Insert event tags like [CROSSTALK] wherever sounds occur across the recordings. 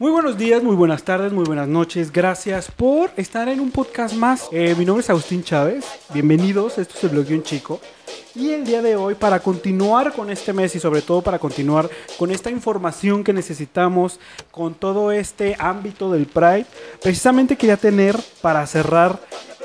Muy buenos días, muy buenas tardes, muy buenas noches. Gracias por estar en un podcast más. Eh, mi nombre es Agustín Chávez. Bienvenidos. Esto es el blog de un chico. Y el día de hoy, para continuar con este mes y sobre todo para continuar con esta información que necesitamos, con todo este ámbito del Pride, precisamente quería tener para cerrar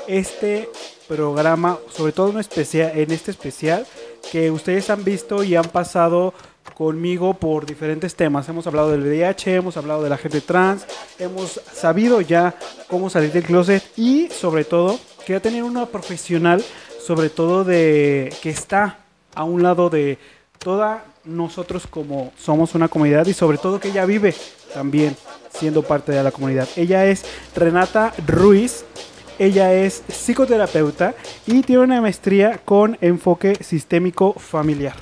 este programa, sobre todo en, especial, en este especial, que ustedes han visto y han pasado conmigo por diferentes temas. Hemos hablado del VIH, hemos hablado de la gente trans, hemos sabido ya cómo salir del closet y sobre todo quería tener una profesional, sobre todo de que está a un lado de toda nosotros como somos una comunidad y sobre todo que ella vive también siendo parte de la comunidad. Ella es Renata Ruiz. Ella es psicoterapeuta y tiene una maestría con enfoque sistémico familiar.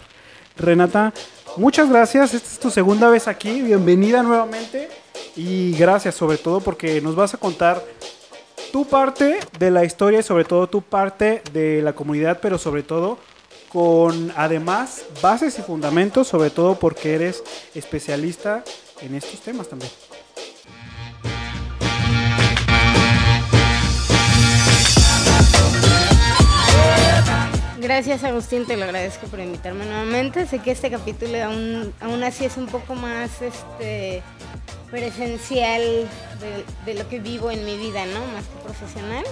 Renata, muchas gracias. Esta es tu segunda vez aquí. Bienvenida nuevamente. Y gracias sobre todo porque nos vas a contar tu parte de la historia y sobre todo tu parte de la comunidad, pero sobre todo con además bases y fundamentos, sobre todo porque eres especialista en estos temas también. Gracias Agustín, te lo agradezco por invitarme nuevamente. Sé que este capítulo aún, aún así es un poco más este, presencial de, lo que vivo en mi vida, ¿no? Más que profesional.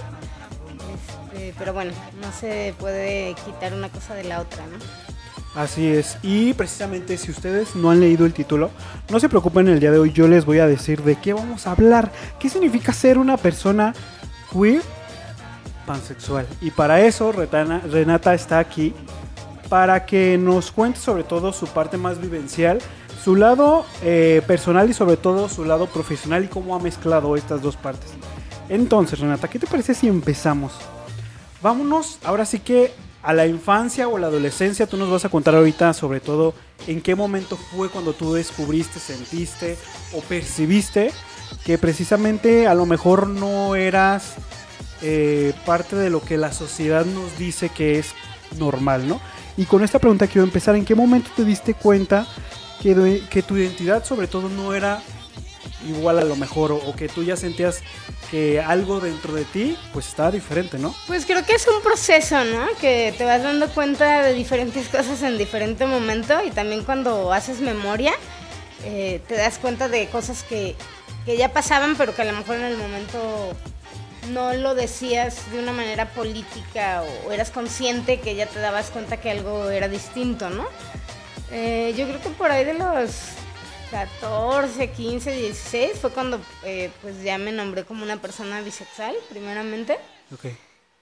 Este, pero bueno, no se puede quitar una cosa de la otra, ¿no? Así es. Y precisamente si ustedes no han leído el título, no se preocupen el día de hoy, yo les voy a decir de qué vamos a hablar. ¿Qué significa ser una persona queer pansexual? Y para eso Renata está aquí para que nos cuente sobre todo su parte más vivencial, su lado eh, personal y sobre todo su lado profesional y cómo ha mezclado estas dos partes. Entonces, Renata, ¿qué te parece si empezamos? Vámonos, ahora sí que a la infancia o a la adolescencia, tú nos vas a contar ahorita sobre todo en qué momento fue cuando tú descubriste, sentiste o percibiste que precisamente a lo mejor no eras eh, parte de lo que la sociedad nos dice que es normal, ¿no? Y con esta pregunta quiero empezar, ¿en qué momento te diste cuenta que, tu identidad sobre todo no era igual a lo mejor o, que tú ya sentías que algo dentro de ti pues estaba diferente, ¿no? Pues creo que es un proceso, ¿no? Que te vas dando cuenta de diferentes cosas en diferente momento y también cuando haces memoria eh, te das cuenta de cosas que, que ya pasaban pero que a lo mejor en el momento no lo decías de una manera política o eras consciente que ya te dabas cuenta que algo era distinto, ¿no? Eh, yo creo que por ahí de los 14, 15, 16 fue cuando eh, pues ya me nombré como una persona bisexual, primeramente. Ok.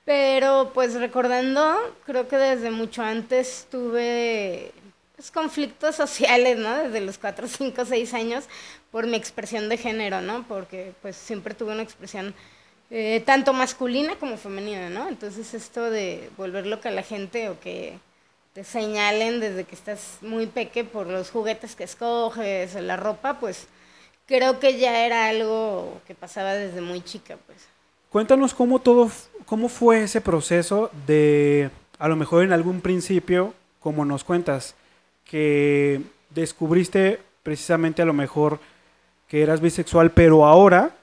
Pero pues recordando, creo que desde mucho antes tuve pues, conflictos sociales, ¿no? Desde los 4, 5, 6 años por mi expresión de género, ¿no? Porque pues siempre tuve una expresión eh, tanto masculina como femenina, ¿no? Entonces esto de volver loca a la gente o que te señalen desde que estás muy peque por los juguetes que escoges o la ropa, pues creo que ya era algo que pasaba desde muy chica, pues. Cuéntanos cómo todo, cómo fue ese proceso de, a lo mejor en algún principio, como nos cuentas, que descubriste precisamente a lo mejor que eras bisexual, pero ahora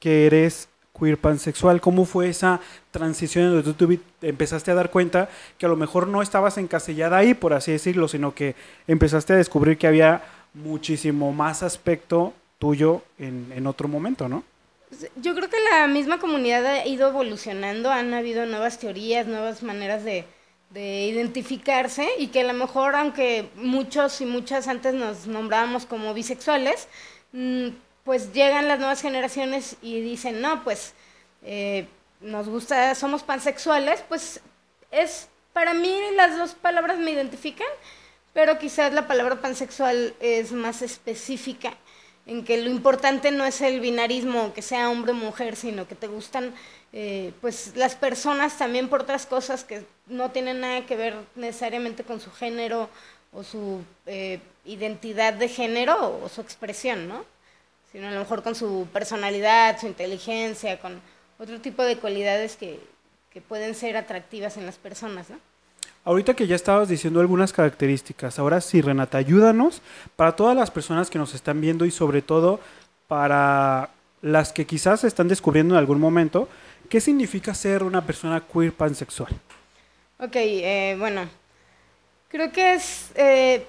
que eres queer pansexual, ¿cómo fue esa transición donde tú empezaste a dar cuenta que a lo mejor no estabas encasillada ahí, por así decirlo, sino que empezaste a descubrir que había muchísimo más aspecto tuyo en, otro momento, ¿no? Yo creo que la misma comunidad ha ido evolucionando, han habido nuevas teorías, nuevas maneras de, de identificarse y que a lo mejor, aunque muchos y muchas antes nos nombrábamos como bisexuales, mm, pues llegan las nuevas generaciones y dicen, no, pues eh, nos gusta, somos pansexuales, pues es, para mí las dos palabras me identifican, pero quizás la palabra pansexual es más específica, en que lo importante no es el binarismo, que sea hombre o mujer, sino que te gustan eh, pues las personas también por otras cosas que no tienen nada que ver necesariamente con su género o su eh, identidad de género o su expresión, ¿no? Sino a lo mejor con su personalidad, su inteligencia, con otro tipo de cualidades que, pueden ser atractivas en las personas, ¿no? Ahorita que ya estabas diciendo algunas características, ahora sí, Renata, ayúdanos para todas las personas que nos están viendo y sobre todo para las que quizás se están descubriendo en algún momento, ¿qué significa ser una persona queer pansexual? Ok, eh, bueno, creo que es... Eh,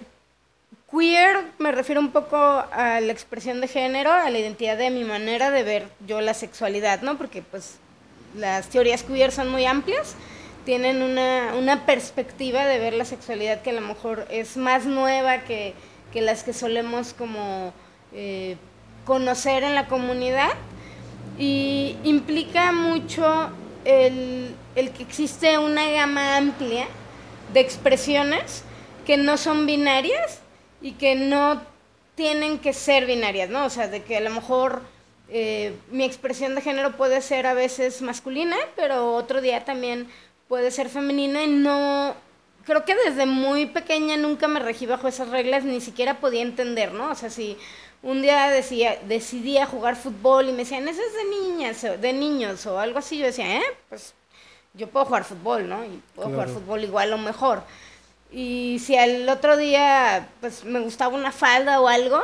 queer me refiero un poco a la expresión de género, a la identidad de mi manera de ver yo la sexualidad, ¿no? Porque pues las teorías queer son muy amplias, tienen una, una perspectiva de ver la sexualidad que a lo mejor es más nueva que, que las que solemos como eh, conocer en la comunidad y implica mucho el, el que existe una gama amplia de expresiones que no son binarias y que no tienen que ser binarias, ¿no? O sea, de que a lo mejor eh, mi expresión de género puede ser a veces masculina, pero otro día también puede ser femenina y no... Creo que desde muy pequeña nunca me regí bajo esas reglas, ni siquiera podía entender, ¿no? O sea, si un día decía, decidía jugar fútbol y me decían, eso es de niñas, o de niños, o algo así, yo decía, eh, pues yo puedo jugar fútbol, ¿no? Y puedo jugar fútbol igual o mejor. Y si al otro día, pues me gustaba una falda o algo,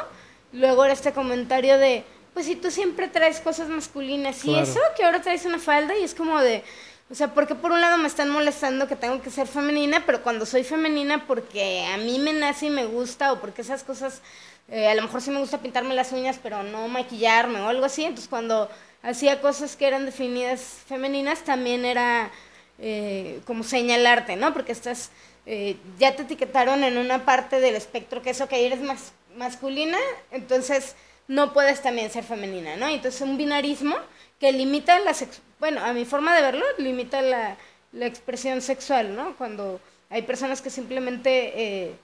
luego era este comentario de, pues si tú siempre traes cosas masculinas y eso, que ahora traes una falda y es como de, o sea, porque por un lado me están molestando que tengo que ser femenina, pero cuando soy femenina porque a mí me nace y me gusta o porque esas cosas, eh, a lo mejor sí me gusta pintarme las uñas, pero no maquillarme o algo así, entonces cuando hacía cosas que eran definidas femeninas también era eh, como señalarte, ¿no? Porque estás, eh, ya te etiquetaron en una parte del espectro que eso que eres más masculina, entonces no puedes también ser femenina, ¿no? Entonces un binarismo que limita la bueno, a mi forma de verlo, limita la, la expresión sexual, ¿no? Cuando hay personas que simplemente, eh,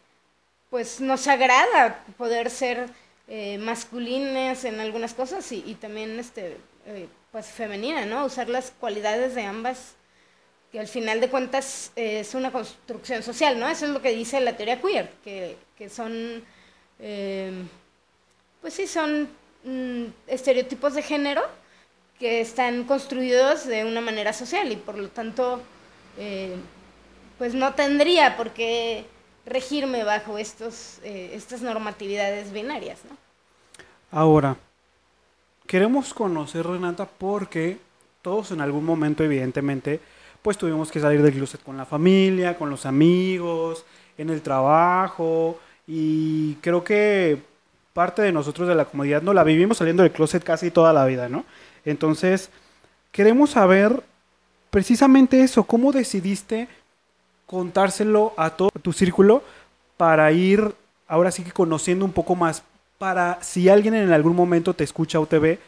pues, nos agrada poder ser eh, masculinas en algunas cosas y, y también, este, eh, pues, femenina, ¿no? Usar las cualidades de ambas, que al final de cuentas es una construcción social, ¿no? Eso es lo que dice la teoría queer, que, que son, eh, pues sí, son mm, estereotipos de género que están construidos de una manera social y por lo tanto, eh, pues no tendría por qué regirme bajo estos, eh, estas normatividades binarias, ¿no? Ahora, queremos conocer Renata porque todos en algún momento, evidentemente, pues tuvimos que salir del closet con la familia, con los amigos, en el trabajo, y creo que parte de nosotros de la comunidad no la vivimos saliendo del closet casi toda la vida, ¿no? Entonces, queremos saber precisamente eso, cómo decidiste contárselo a todo tu círculo para ir ahora sí que conociendo un poco más, para si alguien en algún momento te escucha o te ve,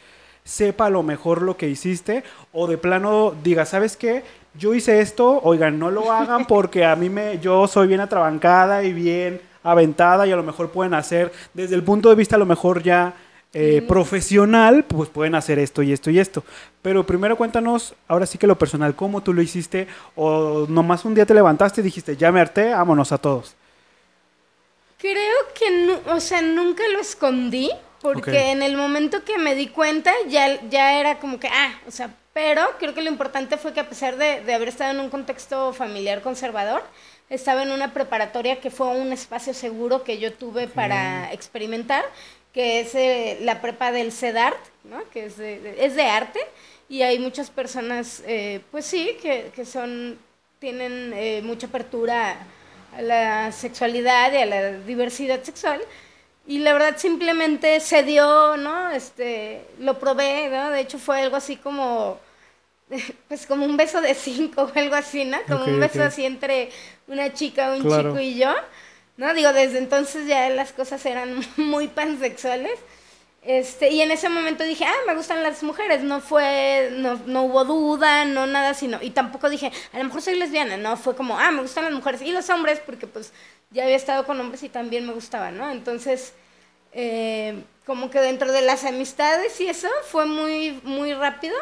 sepa a lo mejor lo que hiciste o de plano diga, ¿sabes qué? Yo hice esto, oigan, no lo hagan porque a mí me, yo soy bien atrabancada y bien aventada y a lo mejor pueden hacer, desde el punto de vista a lo mejor ya eh, profesional, pues pueden hacer esto y esto y esto. Pero primero cuéntanos, ahora sí que lo personal, cómo tú lo hiciste o nomás un día te levantaste y dijiste, ya me harté, vámonos a todos. Creo que, nu- o sea, nunca lo escondí, porque en el momento que me di cuenta ya, ya era como que, ah, o sea, pero creo que lo importante fue que a pesar de, de haber estado en un contexto familiar conservador, estaba en una preparatoria que fue un espacio seguro que yo tuve para experimentar, que es eh, la prepa del CEDART, ¿no? que es de, de- es de arte, y hay muchas personas, eh, pues sí, que, que son, tienen eh, mucha apertura a la sexualidad y a la diversidad sexual. Y la verdad simplemente se dio, ¿no? Este, lo probé, ¿no? De hecho fue algo así como, [LAUGHS] pues como un beso de cinco o algo así, ¿no? Como Ok, un beso ok. así entre una chica, un Claro. chico y yo. ¿No? Digo, desde entonces ya las cosas eran [LAUGHS] muy pansexuales. Este, y en ese momento dije, ah, me gustan las mujeres. No fue, no, no hubo duda, no nada, sino, y tampoco dije, a lo mejor soy lesbiana. No, fue como, ah, me gustan las mujeres y los hombres, porque pues ya había estado con hombres y también me gustaban, ¿no? Entonces, eh, como que dentro de las amistades y eso fue muy, muy rápido,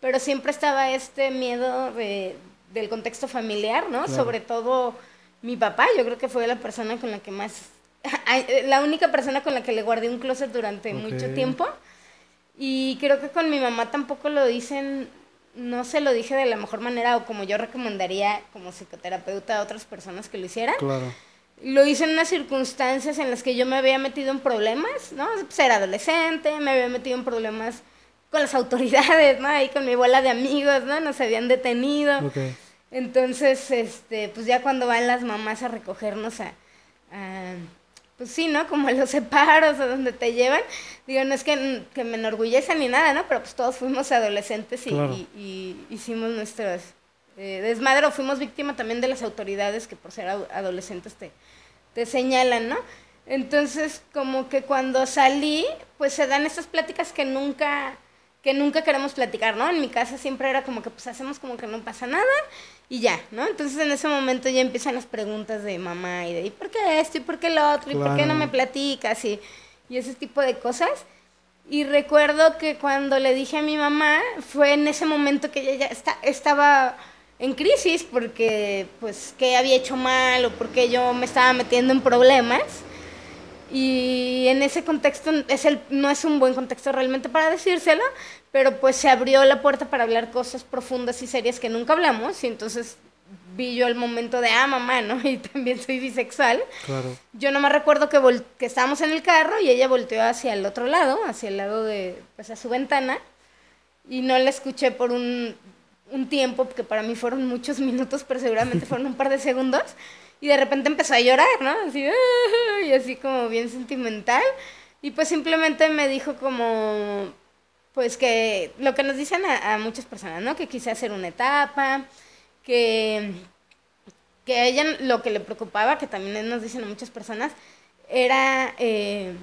pero siempre estaba este miedo de, del contexto familiar, ¿no? Claro. Sobre todo mi papá, yo creo que fue la persona con la que más, [LAUGHS] la única persona con la que le guardé un closet durante mucho tiempo. Y creo que con mi mamá tampoco lo dicen, no se lo dije de la mejor manera o como yo recomendaría como psicoterapeuta a otras personas que lo hicieran. Claro. Lo hice en unas circunstancias en las que yo me había metido en problemas, ¿no? Pues era adolescente, me había metido en problemas con las [LAUGHS] autoridades, ¿no? Ahí con mi bola de amigos, ¿no? Nos habían detenido. Entonces, este, pues ya cuando van las mamás a recogernos a, pues sí, ¿no? Como a los separos a donde te llevan. Digo, no es que, que me enorgullece ni nada, ¿no? Pero pues todos fuimos adolescentes y, hicimos nuestros eh, desmadre o fuimos víctima también de las autoridades que por ser adolescentes te, te señalan, ¿no? Entonces, como que cuando salí, pues se dan estas pláticas que nunca que nunca queremos platicar, ¿no? En mi casa siempre era como que pues hacemos como que no pasa nada y ya, ¿no? Entonces en ese momento ya empiezan las preguntas de mamá y de ¿y por qué esto? ¿y por qué lo otro? ¿y por qué no me platicas? Y, y ese tipo de cosas. Y recuerdo que cuando le dije a mi mamá, fue en ese momento que ella ya está, estaba en crisis porque pues que había hecho mal o porque yo me estaba metiendo en problemas. Y en ese contexto es el, no es un buen contexto realmente para decírselo, pero pues se abrió la puerta para hablar cosas profundas y serias que nunca hablamos y entonces vi yo el momento de, ah, mamá, ¿no? [LAUGHS] Y también soy bisexual. Claro. Yo no me recuerdo que, que estábamos en el carro y ella volteó hacia el otro lado, hacia el lado de, pues a su ventana, y no la escuché por un, un tiempo, que para mí fueron muchos [LAUGHS] minutos, pero seguramente fueron un par de segundos. Y de repente empezó a llorar, ¿no? Así, [LAUGHS] y así como bien sentimental. Y pues simplemente me dijo como, pues que lo que nos dicen a, muchas personas, ¿no? Que quise hacer una etapa, que, que a ella lo que le preocupaba, que también nos dicen a muchas personas, era eh,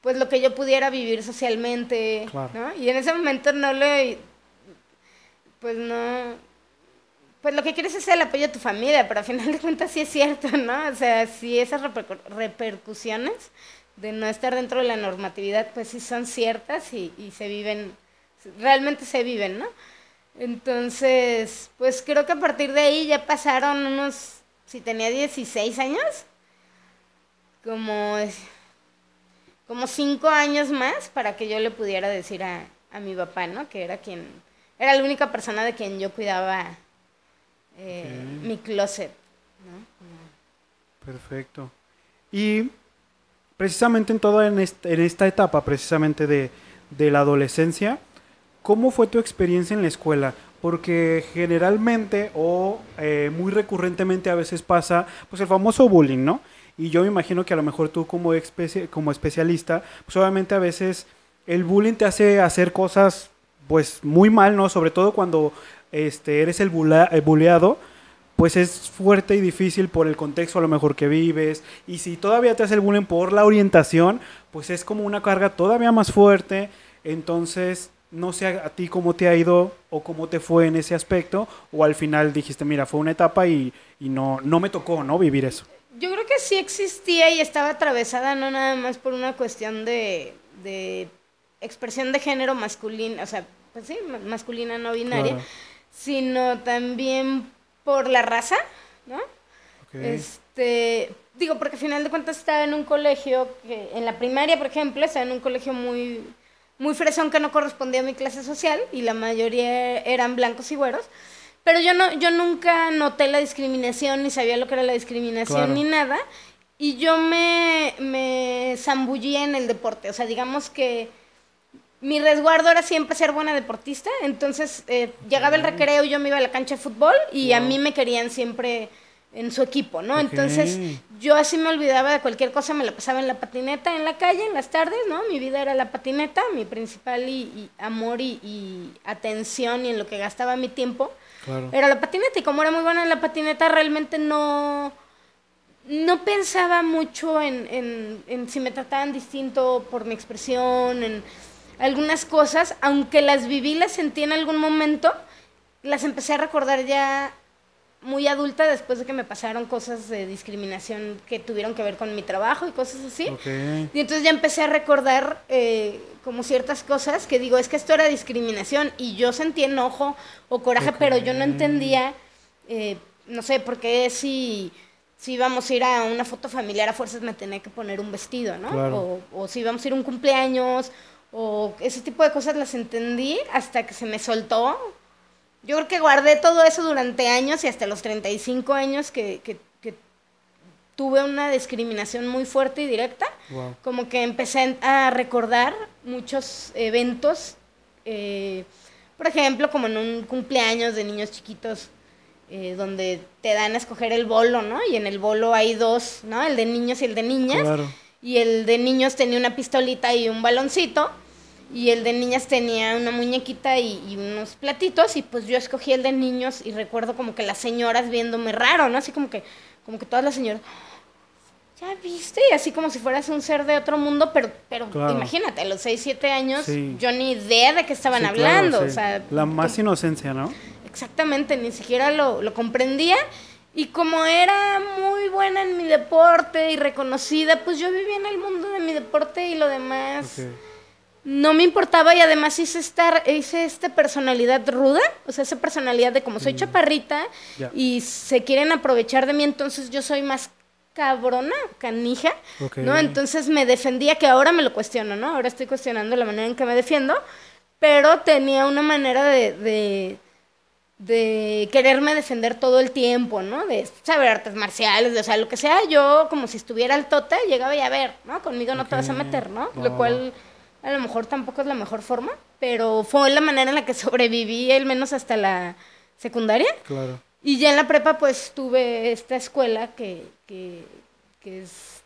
pues lo que yo pudiera vivir socialmente, ¿no? Y en ese momento no le, pues no, pues lo que quieres es el apoyo de tu familia, pero al final de cuentas sí es cierto, ¿no? O sea, sí esas repercusiones de no estar dentro de la normatividad, pues sí son ciertas y, se viven, realmente se viven, ¿no? Entonces, pues creo que a partir de ahí ya pasaron unos, si tenía 16 años, como, como cinco años más para que yo le pudiera decir a, a mi papá, ¿no? Que era quien, era la única persona de quien yo cuidaba eh, mi closet. Perfecto. Y precisamente en toda en, esta etapa, precisamente de, la adolescencia, ¿cómo fue tu experiencia en la escuela? Porque generalmente o eh, muy recurrentemente a veces pasa pues el famoso bullying, ¿no? Y yo me imagino que a lo mejor tú como, como especialista, pues obviamente a veces el bullying te hace hacer cosas pues muy mal, ¿no? Sobre todo cuando este, eres el, buleado, pues es fuerte y difícil por el contexto a lo mejor que vives. Y si todavía te hace el bullying por la orientación, pues es como una carga todavía más fuerte. Entonces, no sé a, ti cómo te ha ido o cómo te fue en ese aspecto. O al final dijiste, mira, fue una etapa y, no, no me tocó, ¿no? Vivir eso. Yo creo que sí existía y estaba atravesada no nada más por una cuestión de, de expresión de género masculino, o sea, pues sí, masculina no binaria sino también por la raza, ¿no? Este, digo, porque al final de cuentas estaba en un colegio que, en la primaria, por ejemplo, estaba en un colegio muy, muy fresón que no correspondía a mi clase social y la mayoría eran blancos y güeros. Pero yo no, yo nunca noté la discriminación, ni sabía lo que era la discriminación, ni nada. Y yo me, me zambullí en el deporte. O sea, digamos que mi resguardo era siempre ser buena deportista, entonces eh, llegaba el recreo y yo me iba a la cancha de fútbol y a mí me querían siempre en su equipo, ¿no? Entonces yo así me olvidaba de cualquier cosa, me la pasaba en la patineta en la calle, en las tardes, ¿no? Mi vida era la patineta, mi principal y, amor y, atención y en lo que gastaba mi tiempo era la patineta. Y como era muy buena en la patineta realmente no no pensaba mucho en, en, en si me trataban distinto por mi expresión, en algunas cosas, aunque las viví, las sentí en algún momento, las empecé a recordar ya muy adulta después de que me pasaron cosas de discriminación que tuvieron que ver con mi trabajo y cosas así. Y entonces ya empecé a recordar eh, como ciertas cosas que digo, es que esto era discriminación y yo sentí enojo o coraje, pero yo no entendía, eh, no sé, por qué si, si íbamos a ir a una foto familiar a fuerzas me tenía que poner un vestido, ¿no? O, o si íbamos a ir a un cumpleaños o ese tipo de cosas las entendí hasta que se me soltó. Yo creo que guardé todo eso durante años y hasta los 35 años que, que, tuve una discriminación muy fuerte y directa. Como que empecé a recordar muchos eventos, eh, por ejemplo, como en un cumpleaños de niños chiquitos, eh, donde te dan a escoger el bolo, ¿no? Y en el bolo hay dos, ¿no? El de niños y el de niñas. Y el de niños tenía una pistolita y un baloncito. Y el de niñas tenía una muñequita y, y, unos platitos. Y pues yo escogí el de niños y recuerdo como que las señoras viéndome raro, ¿no? Así como que como que todas las señoras, ¿ya viste? Y así como si fueras un ser de otro mundo, pero, pero imagínate, a los 6, 7 años yo ni idea de qué estaban hablando. o sea, La más inocencia, ¿no? Exactamente, ni siquiera lo, lo, comprendía. Y como era muy buena en mi deporte y reconocida, pues yo vivía en el mundo de mi deporte y lo demás no me importaba y además hice esta, hice esta personalidad ruda, o sea, esa personalidad de como soy mm. chaparrita y se quieren aprovechar de mí, entonces yo soy más cabrona, canija, ¿no? Entonces me defendía, que ahora me lo cuestiono, ¿no? Ahora estoy cuestionando la manera en que me defiendo, pero tenía una manera de, de, de quererme defender todo el tiempo, ¿no? De saber artes marciales, de, o sea, lo que sea, yo como si estuviera al tote, llegaba y a ver, ¿no? Conmigo no te vas a meter, ¿no? Lo cual a lo mejor tampoco es la mejor forma, pero fue la manera en la que [LAUGHS] sobreviví, al menos hasta la secundaria. Claro. Y ya en la prepa, pues tuve esta escuela que, que, que es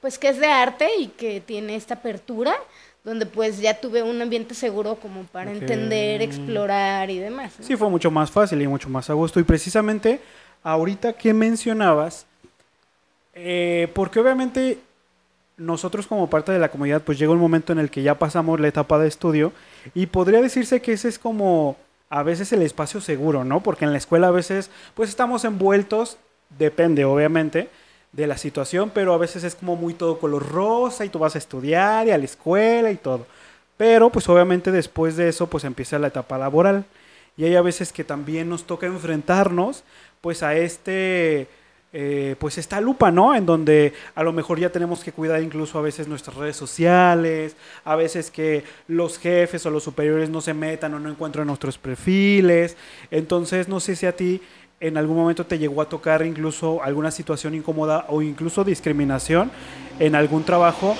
pues que es de arte y que tiene esta apertura donde pues ya tuve un ambiente seguro como para entender, explorar y demás. Sí, fue mucho más fácil y mucho más a gusto. Y precisamente ahorita que mencionabas, eh, porque obviamente nosotros como parte de la comunidad, pues llega un momento en el que ya pasamos la etapa de estudio y podría decirse que ese es como a veces el espacio seguro, ¿no? Porque en la escuela a veces pues estamos envueltos, depende obviamente de la situación, pero a veces es como muy todo color rosa y tú vas a estudiar y a la escuela y todo. Pero pues obviamente después de eso pues empieza la etapa laboral y hay a veces que también nos toca enfrentarnos pues a este eh, pues esta lupa, ¿no? En donde a lo mejor ya tenemos que cuidar incluso a veces nuestras redes sociales, a veces que los jefes o los superiores no se metan o no encuentren nuestros perfiles. Entonces, no sé si a ti en algún momento te llegó a tocar incluso alguna situación incómoda o incluso discriminación en algún trabajo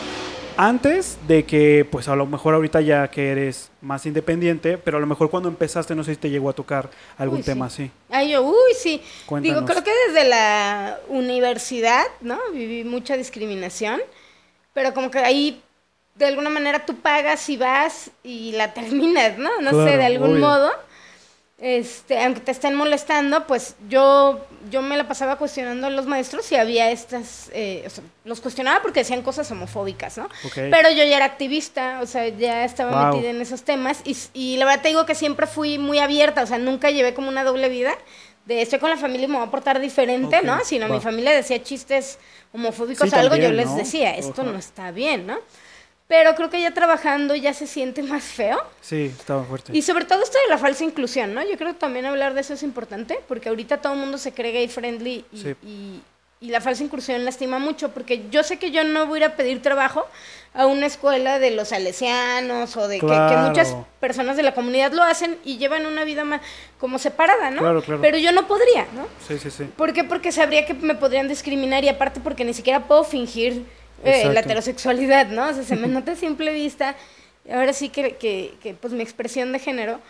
antes de que, pues a lo mejor ahorita ya que eres más independiente, pero a lo mejor cuando empezaste no sé si te llegó a tocar algún tema así. Ay, yo, uy, sí. Digo, creo que desde la universidad, ¿no? Viví mucha discriminación, pero como que ahí de alguna manera tú pagas y vas y la [LAUGHS] terminas, ¿no? No sé, de algún modo este, aunque te estén molestando, pues yo, yo me la pasaba cuestionando a los maestros si había estas, eh, o sea, los cuestionaba porque decían cosas homofóbicas, ¿no? Pero yo ya era activista, o sea, ya estaba metida en esos temas y, y, la verdad te digo que siempre fui muy abierta, o sea, nunca llevé como una doble vida de estoy con la familia y me voy a portar diferente, ¿no? Sino mi familia decía chistes homofóbicos o algo, yo les decía, esto no está bien, ¿no? Pero creo que ya trabajando ya se siente más feo. Sí, estaba fuerte. Y sobre todo esto de la falsa inclusión, ¿no? Yo creo que también hablar de eso es importante, porque ahorita todo el mundo se cree gay friendly y, y, la falsa inclusión lastima mucho, porque yo sé que yo no voy a ir a pedir trabajo a una escuela de los salesianos o de que, muchas personas de la comunidad lo hacen y llevan una vida más como separada, ¿no? Claro, claro. Pero yo no podría, ¿no? Sí, sí, sí. ¿Por qué? Porque sabría que me podrían discriminar y aparte porque ni siquiera puedo fingir eh, la heterosexualidad, ¿no? O sea, se me [LAUGHS] nota a simple vista, ahora sí que, que, que, pues mi expresión de género.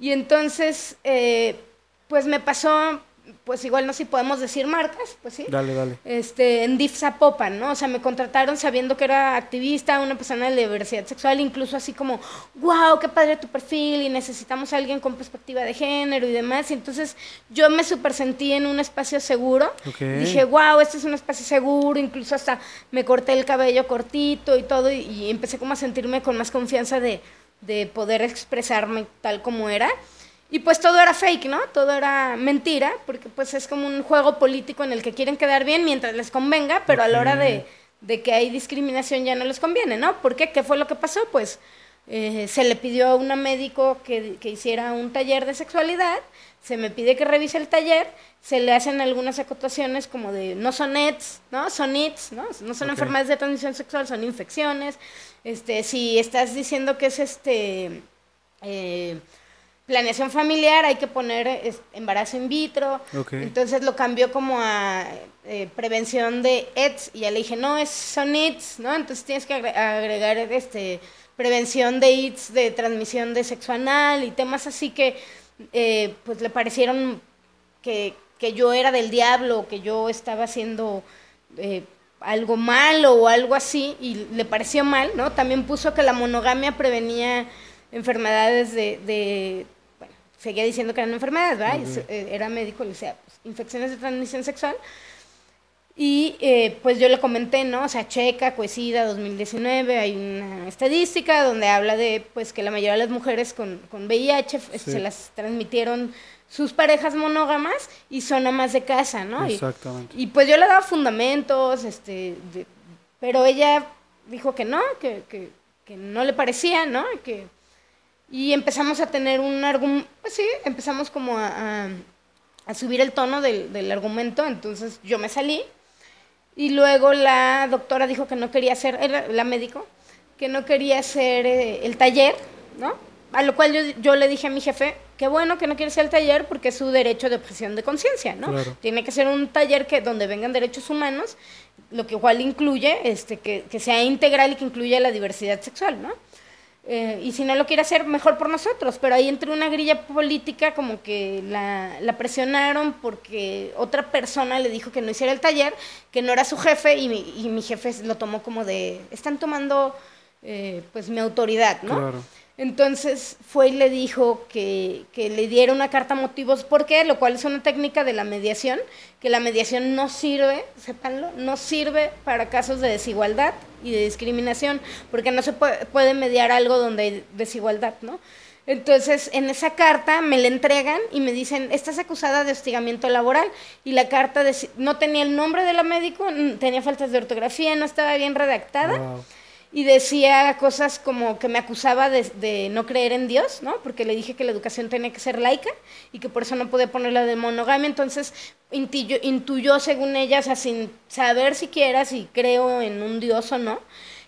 Y entonces, eh, pues me pasó pues igual no sé si podemos decir marcas, pues sí. Dale, dale. Este, en DIF Zapopan, ¿no? O sea, me contrataron sabiendo que era activista, una persona de diversidad sexual, incluso así como, wow, qué padre tu perfil y necesitamos a alguien con perspectiva de género y demás. Y entonces yo me super sentí en un espacio seguro. Dije, wow, este es un espacio seguro, incluso hasta me corté el cabello cortito y todo y, y empecé como a sentirme con más confianza de, de poder expresarme tal como era. Y pues todo era fake, ¿no? Todo era mentira, porque pues es como un juego político en el que quieren quedar bien mientras les convenga, pero a la hora de, que hay discriminación ya no les conviene, ¿no? ¿Por qué? ¿Qué fue lo que pasó? Pues eh, se le pidió a una médico que, que, hiciera un taller de sexualidad, se me pide que revise el taller, se le hacen algunas acotaciones como de no son ETS, ¿no? Son ITS, ¿no? No son enfermedades de transmisión sexual, son infecciones. Este, si estás diciendo que es este... Eh, planeación familiar hay que poner embarazo in vitro. Entonces lo cambió como a eh, prevención de ETS y ya le dije, no, es, son ETS, ¿no? Entonces tienes que agregar este, prevención de ETS, de transmisión de sexo anal y temas así que eh, pues le parecieron que, que, yo era del diablo, que yo estaba haciendo... Eh, algo malo o algo así y le pareció mal, ¿no? También puso que la monogamia prevenía enfermedades de seguía diciendo que eran enfermedades, ¿verdad? Eh, era médico, le decía, pues, infecciones de transmisión sexual. Y eh, pues yo le comenté, ¿no? O sea, Checa, Coesida, 2019, hay una estadística donde habla de pues que la mayoría de las mujeres con, con VIH se las transmitieron sus parejas monógamas y son amas de casa, ¿no? Exactamente. Y, pues yo le daba fundamentos, este, pero ella dijo que no, que, que, que no le parecía, ¿no? Que y empezamos a tener un argumento, pues sí, empezamos como a, a, subir el tono del, del, argumento, entonces yo me salí y luego la doctora dijo que no quería hacer, la médico, que no quería hacer eh, el taller, ¿no? A lo cual yo, yo, le dije a mi jefe, qué bueno que no quiere hacer el taller porque es su derecho de objeción de conciencia, ¿no? Tiene que ser un taller que donde vengan derechos humanos, lo que igual incluye, este, que, que sea integral y que incluya la diversidad sexual, ¿no? Eh, y si no lo quiere hacer, mejor por nosotros. Pero ahí entre una grilla política, como que la, la, presionaron porque otra persona le dijo que no hiciera el taller, que no era su jefe, y mi, y mi jefe lo tomó como de, están tomando eh, pues mi autoridad, ¿no? Claro. Entonces fue y le dijo que, que, le diera una carta motivos, ¿por qué? Lo cual es una técnica de la mediación, que la mediación no sirve, sépanlo, no sirve para casos de desigualdad y de discriminación, porque no se puede, puede mediar algo donde hay desigualdad, ¿no? Entonces, en esa carta me la entregan y me dicen, estás acusada de hostigamiento laboral. Y la carta no tenía el nombre de la médico, tenía faltas de ortografía, no estaba bien redactada y decía cosas como que me acusaba de, no creer en Dios, ¿no? Porque le dije que la educación tenía que ser laica y que por eso no podía ponerla de monogamia. Entonces intuyó, según ella, o sea, sin saber siquiera si creo en un Dios o no,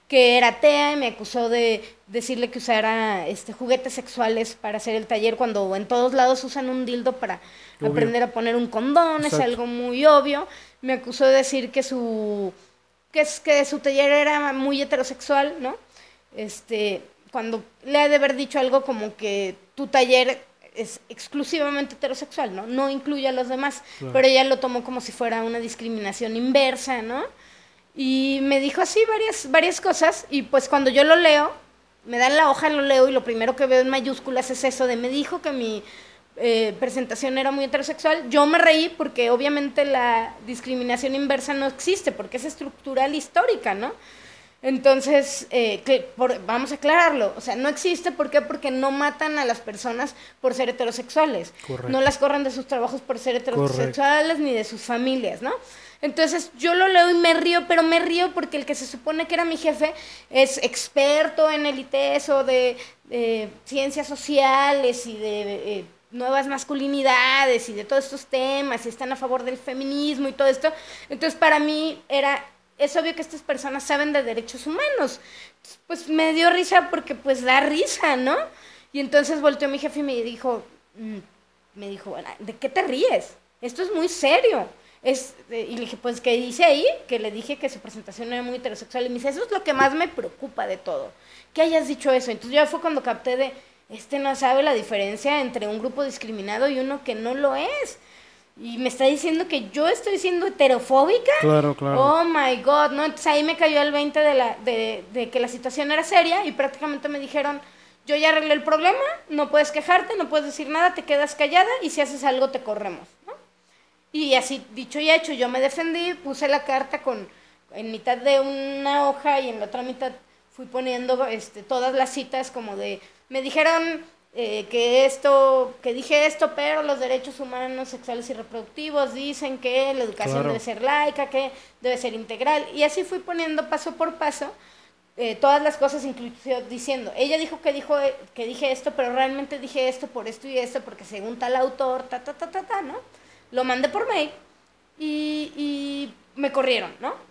que era atea y me acusó de decirle que usara este, juguetes sexuales para hacer el taller cuando en todos lados usan un dildo para aprender a poner un condón, es algo muy obvio. Me acusó de decir que su que es que su taller era muy heterosexual, ¿no? Este, cuando le ha de haber dicho algo como que tu taller es exclusivamente heterosexual, ¿no? No incluye a los demás, pero ella lo tomó como si fuera una discriminación inversa, ¿no? Y me dijo así varias, varias cosas y pues cuando yo lo leo, me dan la hoja, lo leo y lo primero que veo en mayúsculas es eso de me dijo que mi eh, presentación era muy heterosexual. Yo me reí porque obviamente la discriminación inversa no existe, porque es estructural histórica, ¿no? Entonces, eh, vamos a aclararlo. O sea, no existe, ¿por qué? Porque no matan a las personas por ser heterosexuales. No las corren de sus trabajos por ser heterosexuales ni de sus familias, ¿no? Entonces yo lo leo y me río, pero me río porque el que se supone que era mi jefe es experto en el ITES o de, ciencias sociales y de eh, nuevas masculinidades y de todos estos temas y están a favor del feminismo y todo esto. Entonces para mí era, es obvio que estas personas saben de derechos humanos. Pues me dio risa porque pues da risa, ¿no? Y entonces volteó mi jefe y me dijo, mm", me dijo, ¿de qué te ríes? Esto es muy serio. Es, y le dije, pues, ¿qué dice ahí? Que le dije que su presentación era muy heterosexual. Y me dice, eso es lo que más me preocupa de todo. Que hayas dicho eso. Entonces ya fue cuando capté de, este no sabe la diferencia entre un grupo discriminado y uno que no lo es. Y me está diciendo que yo estoy siendo heterofóbica. Claro, claro. Oh my God, ¿no? Entonces ahí me cayó el 20 de, la, de, de que la situación era seria y prácticamente me dijeron, yo ya arreglé el problema, no puedes quejarte, no puedes decir nada, te quedas callada y si haces algo te corremos, ¿no? Y así, dicho y hecho, yo me defendí, puse la carta con en mitad de una hoja y en la otra mitad fui poniendo este, todas las citas como de me dijeron eh, que esto, que dije esto, pero los derechos humanos sexuales y reproductivos dicen que la educación debe ser laica, que debe ser integral. Y así fui poniendo paso por paso eh, todas las cosas, incluso diciendo, ella dijo que, dijo que dije esto, pero realmente dije esto por esto y esto, porque según tal autor, ta, ta, ta, ta, ta, ¿no? Lo mandé por mail y, y me corrieron, ¿no?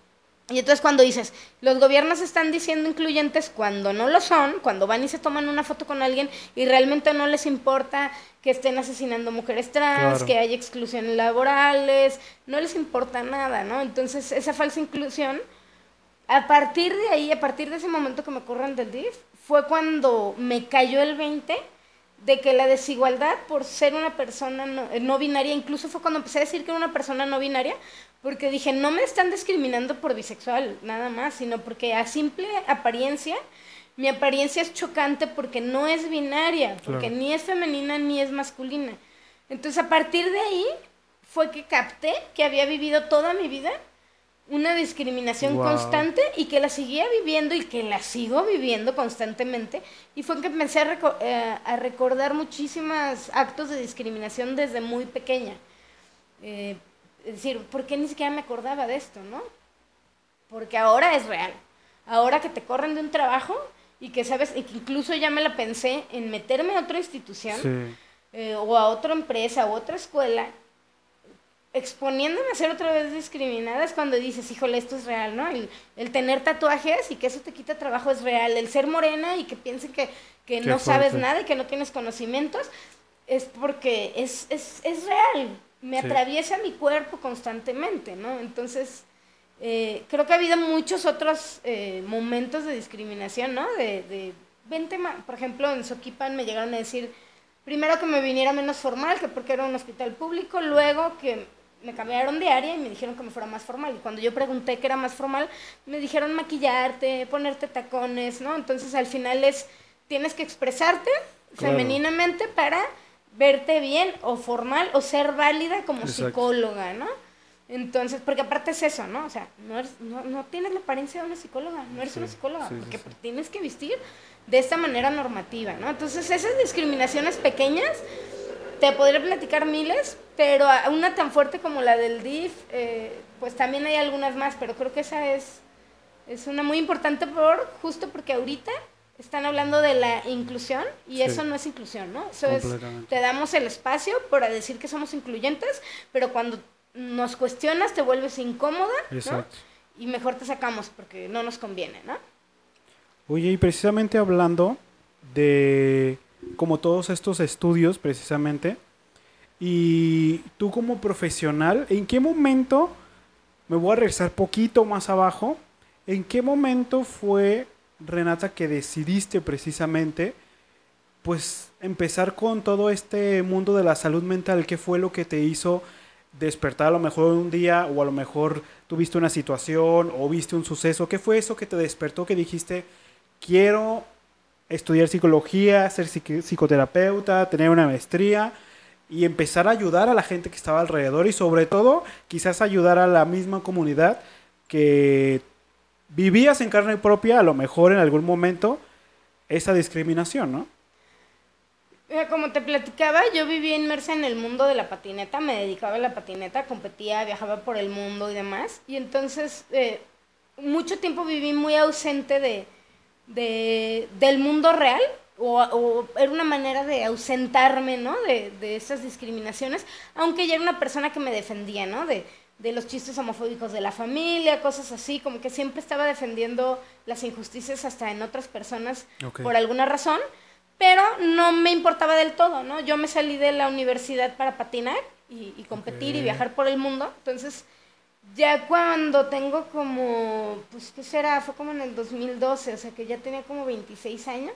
Y entonces cuando dices, los gobiernos están diciendo incluyentes cuando no lo son, cuando van y se toman una foto con alguien y realmente no les importa que estén asesinando mujeres trans, que haya exclusiones laborales, no les importa nada, ¿no? Entonces esa falsa inclusión, a partir de ahí, a partir de ese momento que me corran del DIF, fue cuando me cayó el 20 de que la desigualdad por ser una persona no, no, binaria, incluso fue cuando empecé a decir que era una persona no binaria, porque dije, no me están discriminando por bisexual, nada más, sino porque a simple apariencia, mi apariencia es chocante porque no es binaria, porque ni es femenina ni es masculina. Entonces, a partir de ahí fue que capté que había vivido toda mi vida una discriminación constante y que la seguía viviendo y que la sigo viviendo constantemente. Y fue que empecé a, eh, a recordar muchísimos actos de discriminación desde muy pequeña. Eh, es decir, ¿por qué ni siquiera me acordaba de esto, no? Porque ahora es real. Ahora que te corren de un trabajo y que sabes, y que incluso ya me la pensé en meterme a otra institución eh, o a otra empresa o otra escuela, exponiéndome a ser otra vez discriminada es cuando dices, híjole, esto es real, ¿no? El, el, tener tatuajes y que eso te quita trabajo es real. El ser morena y que piensen que, que no sabes nada y que no tienes conocimientos es porque es, es, es real me atraviesa mi cuerpo constantemente, ¿no? Entonces, eh, creo que ha habido muchos otros eh, momentos de discriminación, ¿no? De, de vente, por ejemplo, en Soquipan me llegaron a decir, primero que me viniera menos formal, que porque era un hospital público, luego que me cambiaron de área y me dijeron que me fuera más formal. Y cuando yo pregunté qué era más formal, me dijeron maquillarte, ponerte tacones, ¿no? Entonces, al final es, tienes que expresarte femeninamente para verte bien o formal o ser válida como psicóloga, ¿no? Entonces, porque aparte es eso, ¿no? O sea, no, no, no, tienes la apariencia de una psicóloga, no eres una psicóloga, porque tienes que vestir de esta manera normativa, ¿no? Entonces, esas discriminaciones pequeñas, te podría platicar miles, pero una tan fuerte como la del DIF, eh, pues también hay algunas más, pero creo que esa es, es una muy importante por, justo porque ahorita están hablando de la inclusión y eso no es inclusión, ¿no? Eso es, te damos el espacio para decir que somos incluyentes, pero cuando nos cuestionas te vuelves incómoda, ¿no? Y mejor te sacamos porque no nos conviene, ¿no? Oye, y precisamente hablando de como todos estos estudios, precisamente, y tú como profesional, ¿en qué momento, me voy a regresar poquito más abajo, ¿en qué momento fue Renata, que decidiste precisamente, pues, empezar con todo este mundo de la salud mental? ¿Qué fue lo que te hizo despertar a lo mejor un día o a lo mejor tuviste una situación o viste un suceso? ¿Qué fue eso que te despertó que dijiste, quiero estudiar psicología, ser psicoterapeuta, tener una maestría? y empezar a ayudar a la gente que estaba alrededor y sobre todo quizás ayudar a la misma comunidad que vivías en carne propia, a lo mejor en algún momento, esa discriminación, ¿no? Como te platicaba, yo vivía inmersa en el mundo de la patineta, me dedicaba a la patineta, competía, viajaba por el mundo y demás. Y entonces, eh, mucho tiempo viví muy ausente de, del mundo real, o, era una manera de ausentarme, ¿no? De, de esas discriminaciones, aunque ya era una persona que me defendía, ¿no? De, de los chistes homofóbicos de la familia, cosas así, como que siempre estaba defendiendo las injusticias hasta en otras personas por alguna razón, pero no me importaba del todo, ¿no? Yo me salí de la universidad para patinar y, competir y viajar por el mundo, entonces ya cuando tengo como, pues, ¿qué será? Fue como en el 2012, o sea que ya tenía como 26 años.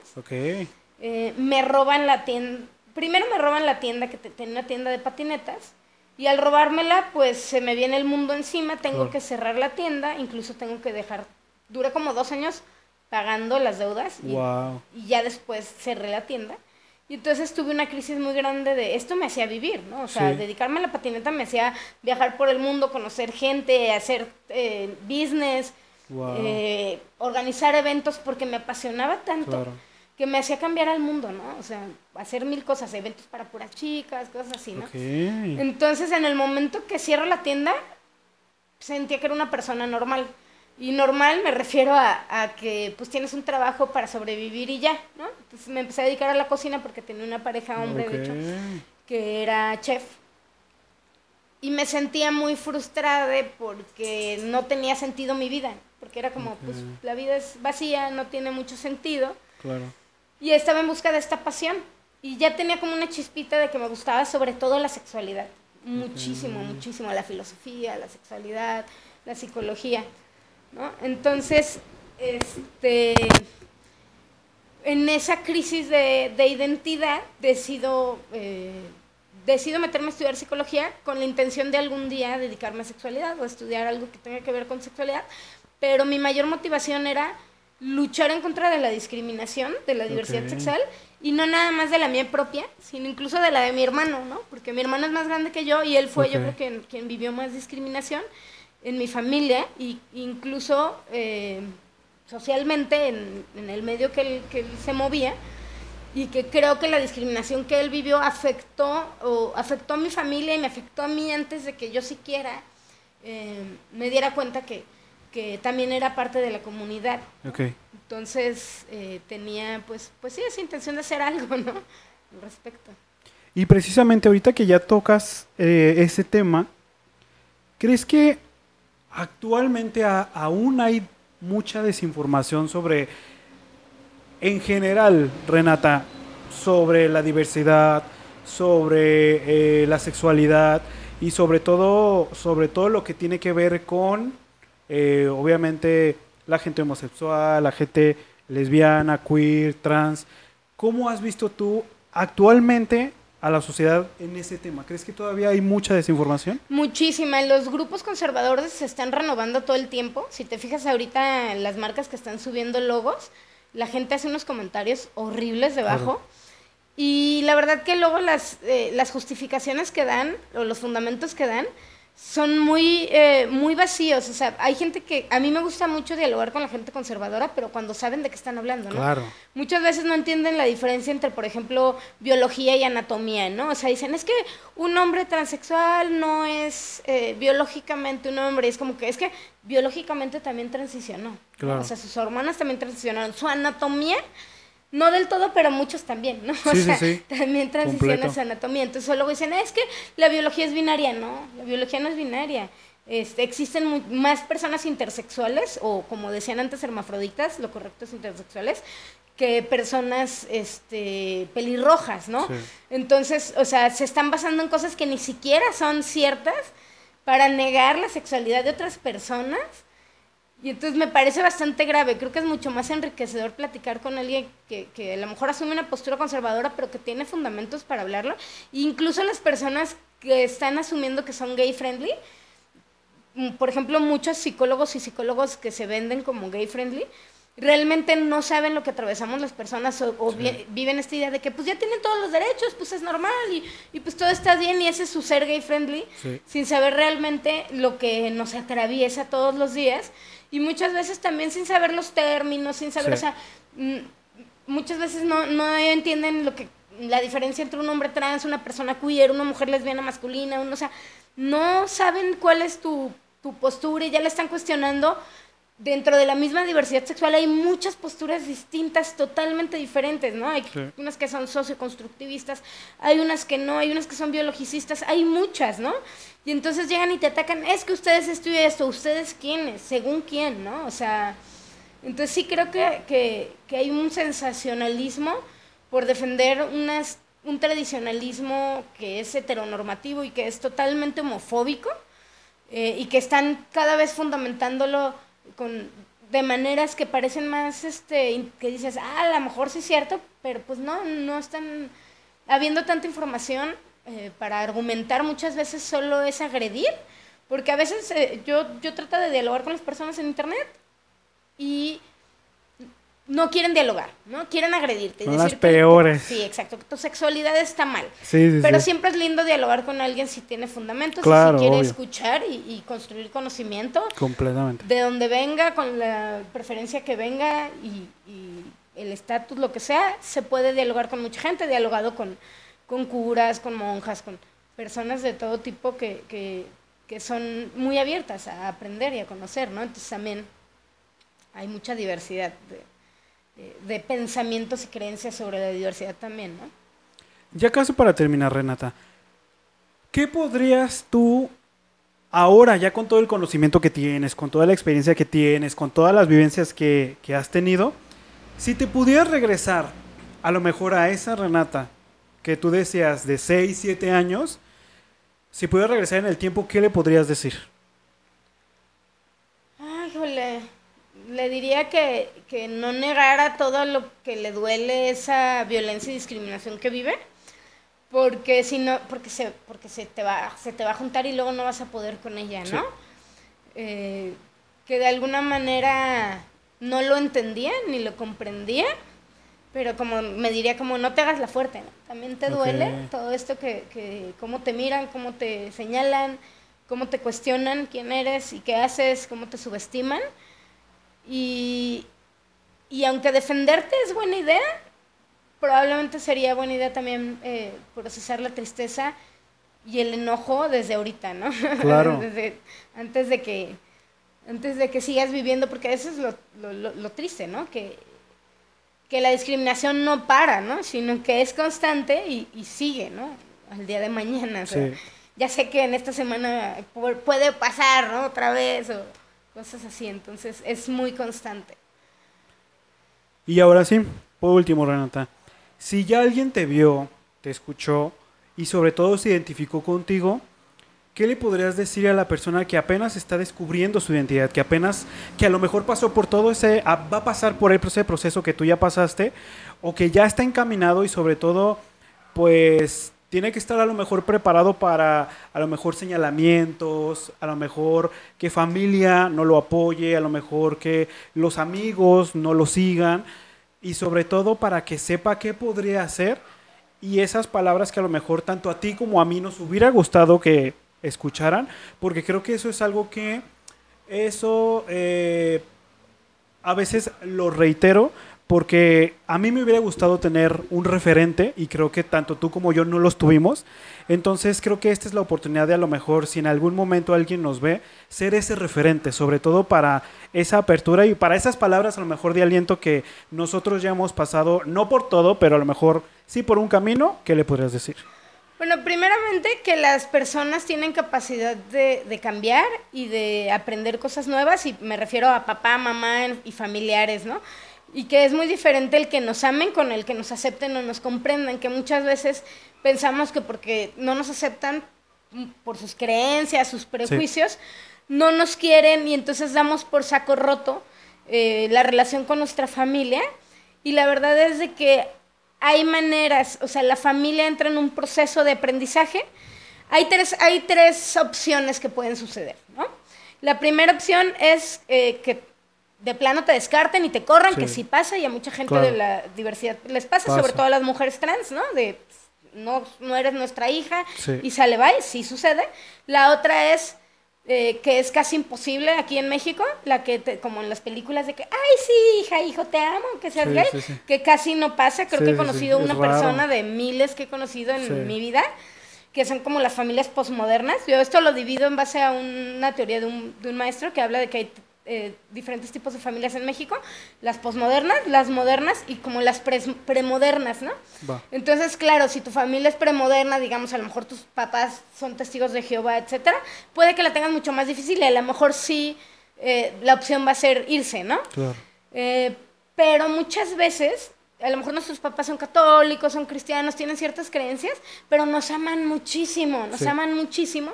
Eh, me roban la tienda, primero me roban la tienda, que tenía una tienda de patinetas, y al robármela, pues se me viene el mundo encima, tengo que cerrar la tienda, incluso tengo que dejar, dura como dos años pagando las deudas y, ya después cerré la tienda. Y entonces tuve una crisis muy grande de esto me hacía vivir, ¿no? O sea, dedicarme a la patineta me hacía viajar por el mundo, conocer gente, hacer eh, business, eh, organizar eventos porque me apasionaba tanto que me hacía cambiar al mundo, ¿no? O sea, hacer mil cosas, eventos para puras chicas, cosas así, ¿no? Entonces, en el momento que cierro la tienda, sentía que era una persona normal. Y normal me refiero a, que pues tienes un trabajo para sobrevivir y ya, ¿no? Entonces me empecé a dedicar a la cocina porque tenía una pareja hombre, de hecho, que era chef. y me sentía muy frustrada porque no tenía sentido mi vida, porque era como, pues la vida es vacía, no tiene mucho sentido. Claro. Y estaba en busca de esta pasión. Y ya tenía como una chispita de que me gustaba sobre todo la sexualidad. Muchísimo, muchísimo. La filosofía, la sexualidad, la psicología. ¿No? Entonces, este, en esa crisis de, de identidad decido, eh, decido meterme a estudiar psicología con la intención de algún día dedicarme a sexualidad o estudiar algo que tenga que ver con sexualidad. Pero mi mayor motivación era luchar en contra de la discriminación, de la diversidad sexual, y no nada más de la mía propia, sino incluso de la de mi hermano, ¿no? Porque mi hermano es más grande que yo y él fue, yo creo que quien vivió más discriminación en mi familia, e incluso eh, socialmente en, el medio que él, que él se movía, y que creo que la discriminación que él vivió afectó, o afectó a mi familia y me afectó a mí antes de que yo siquiera eh, me diera cuenta que que también era parte de la comunidad. Okay. Entonces eh, tenía, pues, pues sí, esa intención de hacer algo, ¿no? Al respecto. Y precisamente ahorita que ya tocas eh, ese tema, ¿crees que actualmente aún hay mucha desinformación sobre, en general, Renata, sobre la diversidad, sobre eh, la sexualidad y sobre todo, sobre todo lo que tiene que ver con eh, obviamente la gente homosexual, la gente lesbiana, queer, trans. ¿Cómo has visto tú actualmente a la sociedad en ese tema? ¿Crees que todavía hay mucha desinformación? Muchísima. Los grupos conservadores se están renovando todo el tiempo. Si te fijas ahorita las marcas que están subiendo logos, la gente hace unos comentarios horribles debajo. Y la verdad que luego las, eh, las justificaciones que dan, o los fundamentos que dan, son muy, eh, muy vacíos. O sea, hay gente que a mí me gusta mucho dialogar con la gente conservadora, pero cuando saben de qué están hablando, ¿no? Claro. Muchas veces no entienden la diferencia entre, por ejemplo, biología y anatomía, ¿no? O sea, dicen, es que un hombre transexual no es eh, biológicamente un hombre. Es como que, es que biológicamente también transicionó. Claro. O sea, sus hormonas también transicionaron. Su anatomía no del todo, pero muchos también, ¿no? [LAUGHS] o sea, también transiciona su anatomía. Entonces luego dicen, es que la biología es binaria, no, la biología no es binaria. Este, existen más personas intersexuales, o como decían antes, hermafroditas, lo correcto es intersexuales, que personas este, pelirrojas, ¿no? Entonces, o sea, se están basando en cosas que ni siquiera son ciertas para negar la sexualidad de otras personas y entonces me parece bastante grave. Creo que es mucho más enriquecedor platicar con alguien que, que a lo mejor asume una postura conservadora, pero que tiene fundamentos para hablarlo. incluso las personas que están asumiendo que son gay friendly, mm, por ejemplo, muchos psicólogos y psicólogos que se venden como gay friendly, realmente no saben lo que atravesamos las personas o, viven esta idea de que pues ya tienen todos los derechos, pues es normal y, y pues todo está bien y ese es su ser gay friendly, sin saber realmente lo que nos atraviesa todos los días y muchas veces también sin saber los términos, sin saber, o sea, mm, muchas veces no, no entienden lo que la diferencia entre un hombre trans, una persona queer, una mujer lesbiana masculina, uno, o sea, no saben cuál es tu, tu postura y ya la están cuestionando dentro de la misma diversidad sexual hay muchas posturas distintas, totalmente diferentes, ¿no? Hay unas que son socioconstructivistas, hay unas que no, hay unas que son biologicistas, hay muchas, ¿no? Y entonces llegan y te atacan, es que ustedes estudian esto, ustedes quiénes, según quién, ¿no? O sea, entonces sí creo que, que, que hay un sensacionalismo por defender unas, un tradicionalismo que es heteronormativo y que es totalmente homofóbico eh, y que están cada vez fundamentándolo con de maneras que parecen más este que dices ah a lo mejor sí es cierto pero pues no no están habiendo tanta información eh, para argumentar muchas veces solo es agredir porque a veces eh, yo yo trato de dialogar con las personas en internet y no quieren dialogar, ¿no? Quieren agredirte. Son las peores. sí, exacto, que tu sexualidad está mal. Sí, sí, Pero siempre es lindo dialogar con alguien si tiene fundamentos, si quiere escuchar y, construir conocimiento. Completamente. De donde venga, con la preferencia que venga y, el estatus, lo que sea, se puede dialogar con mucha gente. He dialogado con, con curas, con monjas, con personas de todo tipo que, que, que son muy abiertas a aprender y a conocer, ¿no? Entonces también hay mucha diversidad de de pensamientos y creencias sobre la diversidad también, ¿no? Ya casi para terminar, Renata. ¿qué podrías tú, ahora ya con todo el conocimiento que tienes, con toda la experiencia que tienes, con todas las vivencias que, que has tenido, si te pudieras regresar a lo mejor a esa Renata que tú decías de 6, 7 años, si pudieras regresar en el tiempo, ¿qué le podrías decir? Ay, jole. Le diría que, que no negara todo lo que le duele esa violencia y discriminación que vive, porque si no, porque se, porque se te va, se te va a juntar y luego no vas a poder con ella, ¿no? Sí. Eh, que de alguna manera no lo entendía ni lo comprendía, pero como me diría como no te hagas la fuerte, ¿no? También te duele todo esto que, que cómo te miran, cómo te señalan, cómo te cuestionan quién eres y qué haces, cómo te subestiman. Y, y aunque defenderte es buena idea, probablemente sería buena idea también eh, procesar la tristeza y el enojo desde ahorita, ¿no? [LAUGHS] Claro. Desde- antes de que antes de que sigas viviendo, porque eso es lo, lo, lo- lo triste, ¿no? Que, que la discriminación no para, ¿no? Sino que es constante y, y sigue, ¿no? Al día de mañana. o sea, Sí. Ya sé que en esta semana pu- puede pasar, ¿no? Otra vez o cosas así. Entonces es muy constante. Y ahora sí, por último, Renata, si ya alguien te vio, te escuchó y sobre todo se identificó contigo, ¿qué le podrías decir a la persona que apenas está descubriendo su identidad, que apenas, que a lo mejor pasó por todo ese, va a pasar por ese proceso que tú ya pasaste, o que ya está encaminado y sobre todo, pues tiene que estar a lo mejor preparado para a lo mejor señalamientos, a lo mejor que familia no lo apoye, a lo mejor que los amigos no lo sigan y sobre todo para que sepa qué podría hacer y esas palabras que a lo mejor tanto a ti como a mí nos hubiera gustado que escucharan, porque creo que eso es algo que eso eh, a veces lo reitero porque a mí me hubiera gustado tener un referente y creo que tanto tú como yo no los tuvimos. Entonces creo que esta es la oportunidad de a lo mejor, si en algún momento alguien nos ve, ser ese referente, sobre todo para esa apertura y para esas palabras a lo mejor de aliento que nosotros ya hemos pasado, no por todo, pero a lo mejor sí por un camino, ¿qué le podrías decir? Bueno, primeramente que las personas tienen capacidad de, de cambiar y de aprender cosas nuevas, y me refiero a papá, mamá y familiares, ¿no? Y que es muy diferente el que nos amen con el que nos acepten o nos comprendan, que muchas veces pensamos que porque no nos aceptan por sus creencias, sus prejuicios, no nos quieren y entonces damos por saco roto eh, la relación con nuestra familia. Y la verdad es de que hay maneras, o sea, la familia entra en un proceso de aprendizaje. Hay tres, hay tres opciones que pueden suceder, ¿no? La primera opción es eh, que de plano te descarten y te corran, Sí. que sí pasa y a mucha gente Claro. de la diversidad les pasa, Pasa. sobre todo a las mujeres trans, ¿no? De no, no eres nuestra hija Sí. y sale bye, sí sucede. La otra es eh, que es casi imposible aquí en México, la que te- como en las películas de que, ay sí, hija, hijo, te amo, que seas Sí, gay, que casi no pasa. Creo que he conocido una raro. persona de miles que he conocido en mi vida, que son como las familias posmodernas. Yo esto lo divido en base a una teoría de un, de un maestro que habla de que hay eh, diferentes tipos de familias en México, las posmodernas, las modernas y como las premodernas, ¿no? Va. Entonces, claro, si tu familia es premoderna, digamos, a lo mejor tus papás son testigos de Jehová, etcétera, puede que la tengan mucho más difícil y a lo mejor sí eh, la opción va a ser irse, ¿no? Claro. Eh, pero muchas veces, a lo mejor nuestros papás son católicos, son cristianos, tienen ciertas creencias, pero nos aman muchísimo, nos Sí. aman muchísimo.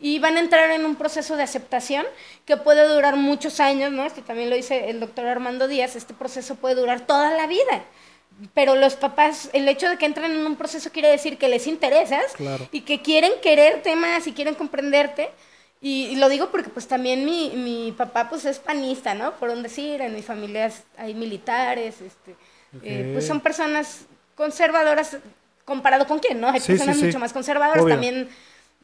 Y van a entrar en un proceso de aceptación que puede durar muchos años, ¿no? Esto también lo dice el doctor Armando Díaz, este proceso puede durar toda la vida. Pero los papás, el hecho de que entren en un proceso quiere decir que les interesas Claro. y que quieren quererte más y quieren comprenderte. Y, y lo digo porque pues también mi, mi papá pues es panista, ¿no? Por un decir, en mi familia hay militares, este, eh, pues Ok. son personas conservadoras comparado con quién, ¿no? Hay Sí, personas sí, sí. mucho más conservadoras, Obvio. también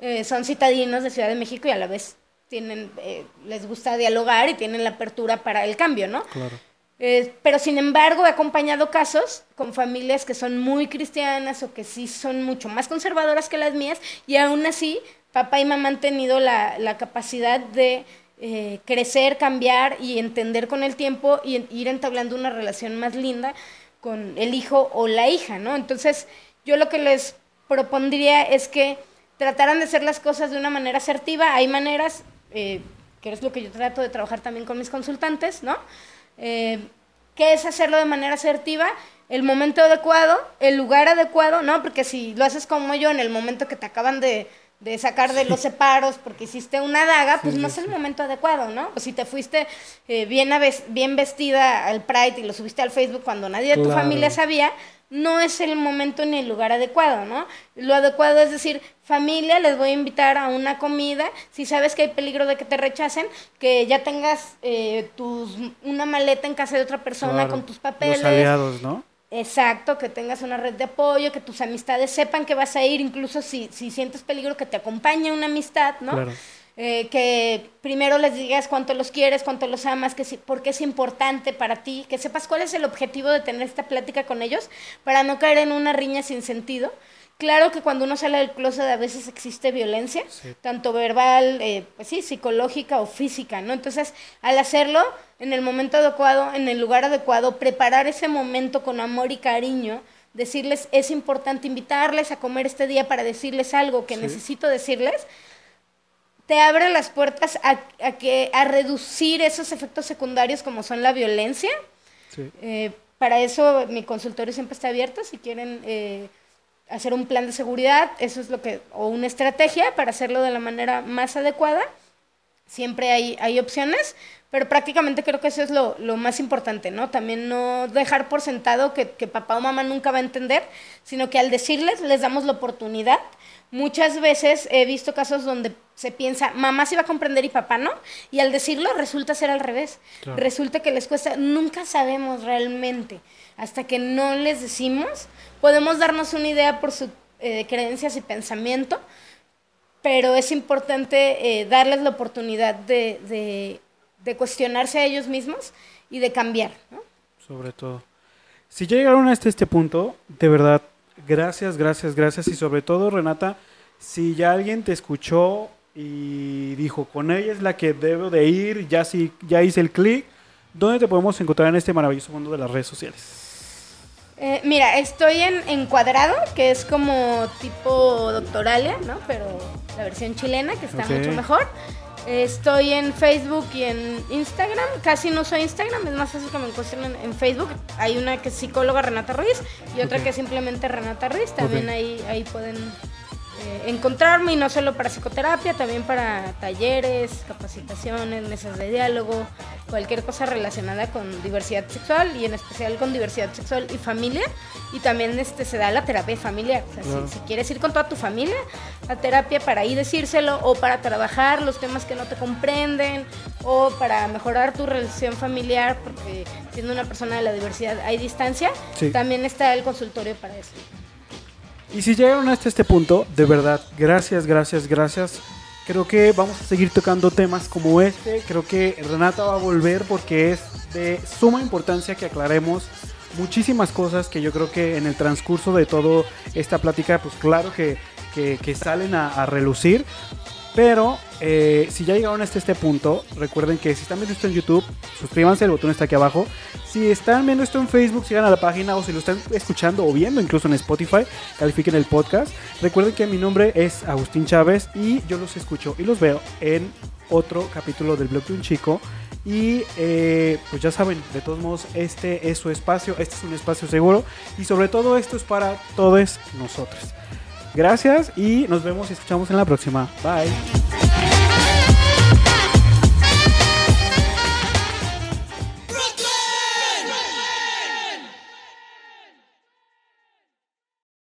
eh, son citadinos de Ciudad de México y a la vez tienen, eh, les gusta dialogar y tienen la apertura para el cambio, ¿no? Claro. Eh, pero sin embargo he acompañado casos con familias que son muy cristianas o que sí son mucho más conservadoras que las mías y aún así papá y mamá han tenido la, la capacidad de eh, crecer, cambiar y entender con el tiempo y en- ir entablando una relación más linda con el hijo o la hija, ¿no? Entonces yo lo que les propondría es que trataran de hacer las cosas de una manera asertiva. Hay maneras, eh, que es lo que yo trato de trabajar también con mis consultantes, ¿no? Eh, ¿Qué es hacerlo de manera asertiva? El momento adecuado, el lugar adecuado, ¿no? Porque si lo haces como yo en el momento que te acaban de, de sacar de los separos porque hiciste una daga, pues no es el momento adecuado, ¿no? O si te fuiste eh, bien, bien vestida al Pride y lo subiste al Facebook cuando nadie de tu familia sabía, no es el momento ni el lugar adecuado, ¿no? Lo adecuado es decir, familia, les voy a invitar a una comida, si sabes que hay peligro de que te rechacen, que ya tengas eh, tus, una maleta en casa de otra persona con tus papeles. Los aliados, ¿no? Exacto, que tengas una red de apoyo, que tus amistades sepan que vas a ir, incluso si, si sientes peligro, que te acompañe una amistad, ¿no? Claro. Eh, que primero les digas cuánto los quieres, cuánto los amas, que si, por qué es importante para ti, que sepas cuál es el objetivo de tener esta plática con ellos para no caer en una riña sin sentido. Claro que cuando uno sale del closet a veces existe violencia, tanto verbal, eh, pues sí, psicológica o física, ¿no? Entonces, al hacerlo en el momento adecuado, en el lugar adecuado, preparar ese momento con amor y cariño, decirles, es importante invitarles a comer este día para decirles algo que necesito decirles, te abre las puertas a, que, a reducir esos efectos secundarios como son la violencia. Eh, para eso mi consultorio siempre está abierto, si quieren eh, hacer un plan de seguridad, eso es lo que, o una estrategia para hacerlo de la manera más adecuada. Siempre hay, hay opciones, pero prácticamente creo que eso es lo, lo, más importante, ¿no? También no dejar por sentado que, que papá o mamá nunca va a entender, sino que al decirles les damos la oportunidad Muchas veces he visto casos donde se piensa, mamá sí va a comprender y papá no, y al decirlo resulta ser al revés. Resulta que les cuesta, nunca sabemos realmente, hasta que no les decimos, podemos darnos una idea por sus eh, creencias y pensamiento, pero es importante eh, darles la oportunidad de, de, cuestionarse a ellos mismos y de cambiar. Sobre todo. Si llegaron hasta este punto, de verdad, Gracias, gracias, gracias. Y sobre todo, Renata, si ya alguien te escuchó y dijo, con ella es la que debo de ir, ya, si, ya hice el clic, ¿dónde te podemos encontrar en este maravilloso mundo de las redes sociales? Eh, mira, estoy en Encuadrado, que es como tipo doctoralia, ¿no? Pero la versión chilena, que está mucho mejor. Estoy en Facebook y en Instagram. Casi no soy Instagram, es más fácil que me encuentren en, Facebook. Hay una que es psicóloga Renata Ruiz y otra que es simplemente Renata Ruiz. También ahí, ahí pueden eh, encontrarme y no solo para psicoterapia, también para talleres, capacitaciones, mesas de diálogo, cualquier cosa relacionada con diversidad sexual y en especial con diversidad sexual y familia. Y también este, se da la terapia familiar. O sea, si, quieres ir con toda tu familia a terapia para ahí decírselo o para trabajar los temas que no te comprenden o para mejorar tu relación familiar, porque siendo una persona de la diversidad hay distancia, también está el consultorio para eso. Y si llegaron hasta este punto, de verdad, gracias, gracias, gracias. Creo que vamos a seguir tocando temas como este. Creo que Renata va a volver porque es de suma importancia que aclaremos muchísimas cosas que yo creo que en el transcurso de toda esta plática, pues claro que, que, salen a, a, relucir. Pero eh, si ya llegaron hasta este punto, recuerden que si están viendo esto en YouTube, suscríbanse, el botón está aquí abajo. Si están viendo esto en Facebook, sigan a la página o si lo están escuchando o viendo incluso en Spotify, califiquen el podcast. Recuerden que mi nombre es Agustín Chávez y yo los escucho y los veo en otro capítulo del blog de un chico. Y eh, pues ya saben, de todos modos, este es su espacio, este es un espacio seguro y sobre todo esto es para todos nosotros. Gracias y nos vemos y escuchamos en la próxima. Bye.